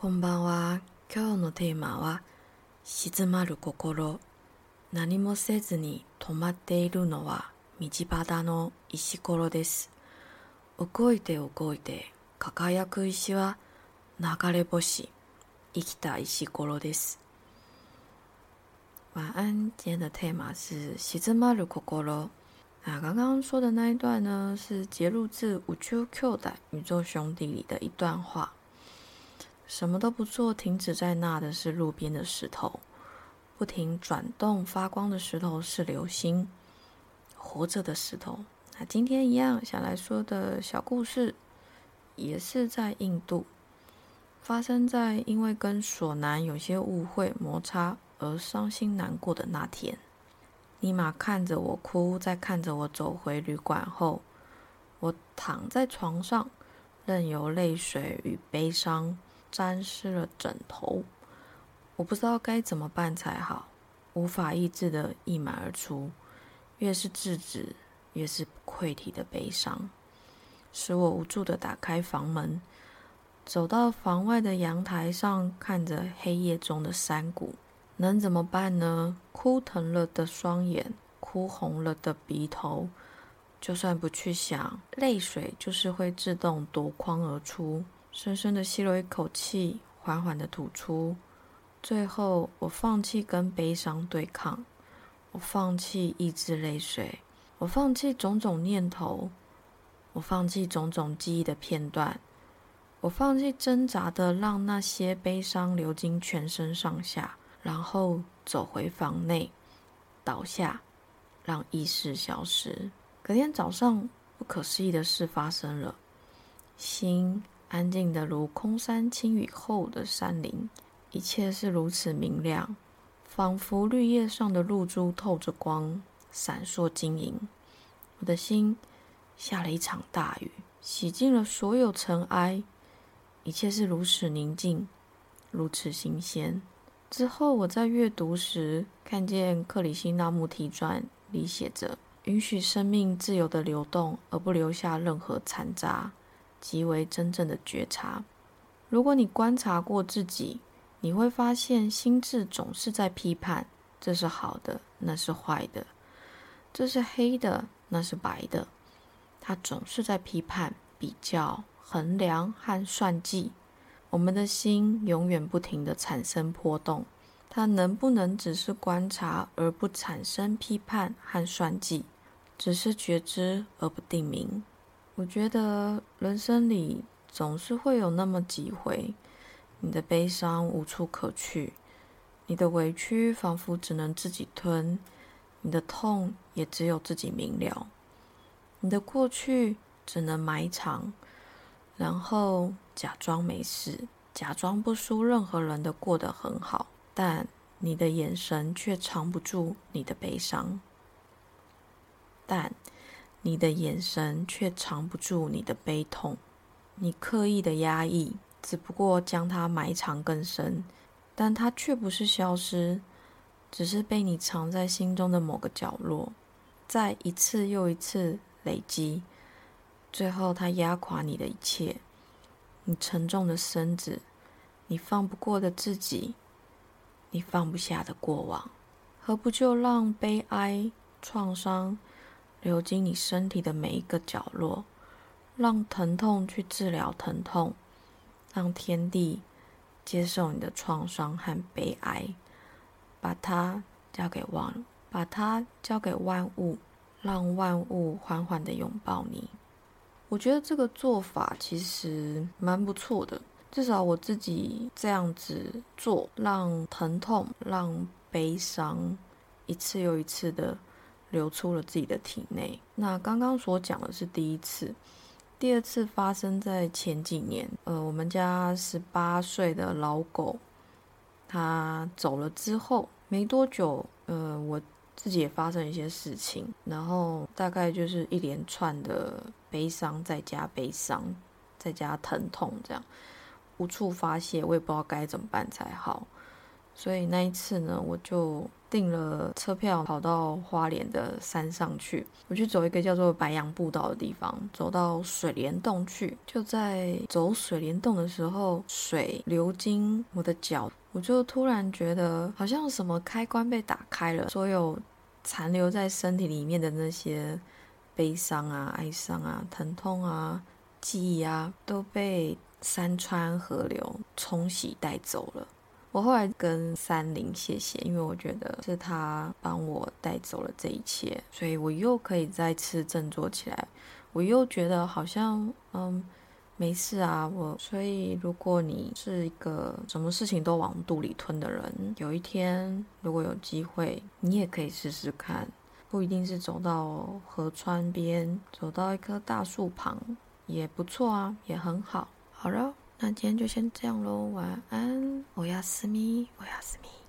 こんばんは。今日のテーマは静まる心。何もせずに止まっているのは道端の石ころです。動いて動いて輝く石は流れ星、生きた石ころです。晚安，今天的 tema 是静まる心。那刚刚说的那一段呢，是节录自《宇宙 Q 的宇宙兄弟》里的一段话。什么都不做，停止在那的是路边的石头；不停转动发光的石头是流星，活着的石头。那今天一样想来说的小故事，也是在印度，发生在因为跟索南有些误会摩擦而伤心难过的那天。尼玛看着我哭，再看着我走回旅馆后，我躺在床上，任由泪水与悲伤。沾湿了枕头，我不知道该怎么办才好，无法抑制的溢满而出，越是制止，越是溃体的悲伤，使我无助的打开房门，走到房外的阳台上，看着黑夜中的山谷，能怎么办呢？哭疼了的双眼，哭红了的鼻头，就算不去想，泪水就是会自动夺眶而出。深深的吸了一口气，缓缓的吐出。最后，我放弃跟悲伤对抗，我放弃抑制泪水，我放弃种种念头，我放弃种种记忆的片段，我放弃挣扎的让那些悲伤流经全身上下，然后走回房内，倒下，让意识消失。隔天早上，不可思议的事发生了，心。安静的如空山清雨后的山林，一切是如此明亮，仿佛绿叶上的露珠透着光，闪烁晶莹。我的心下了一场大雨，洗净了所有尘埃，一切是如此宁静，如此新鲜。之后我在阅读时，看见克里希那穆提传里写着：允许生命自由的流动，而不留下任何残渣。即为真正的觉察。如果你观察过自己，你会发现心智总是在批判：这是好的，那是坏的；这是黑的，那是白的。它总是在批判、比较、衡量和算计。我们的心永远不停地产生波动。它能不能只是观察而不产生批判和算计？只是觉知而不定名？我觉得人生里总是会有那么几回，你的悲伤无处可去，你的委屈仿佛只能自己吞，你的痛也只有自己明了，你的过去只能埋藏，然后假装没事，假装不输任何人的过得很好，但你的眼神却藏不住你的悲伤，但。你的眼神却藏不住你的悲痛，你刻意的压抑，只不过将它埋藏更深，但它却不是消失，只是被你藏在心中的某个角落，在一次又一次累积，最后它压垮你的一切，你沉重的身子，你放不过的自己，你放不下的过往，何不就让悲哀、创伤？流经你身体的每一个角落，让疼痛去治疗疼痛，让天地接受你的创伤和悲哀，把它交给万，把它交给万物，让万物缓缓的拥抱你。我觉得这个做法其实蛮不错的，至少我自己这样子做，让疼痛、让悲伤一次又一次的。流出了自己的体内。那刚刚所讲的是第一次，第二次发生在前几年。呃，我们家十八岁的老狗，它走了之后没多久，呃，我自己也发生一些事情，然后大概就是一连串的悲伤，再加悲伤，再加疼痛，这样无处发泄，我也不知道该怎么办才好。所以那一次呢，我就订了车票，跑到花莲的山上去。我去走一个叫做白杨步道的地方，走到水帘洞去。就在走水帘洞的时候，水流经我的脚，我就突然觉得好像什么开关被打开了，所有残留在身体里面的那些悲伤啊、哀伤啊、疼痛啊、记忆啊，都被山川河流冲洗带走了。我后来跟山林谢谢，因为我觉得是他帮我带走了这一切，所以我又可以再次振作起来。我又觉得好像嗯没事啊，我所以如果你是一个什么事情都往肚里吞的人，有一天如果有机会，你也可以试试看，不一定是走到河川边，走到一棵大树旁也不错啊，也很好。好了。那今天就先这样喽，晚安，我要思密，我要思密。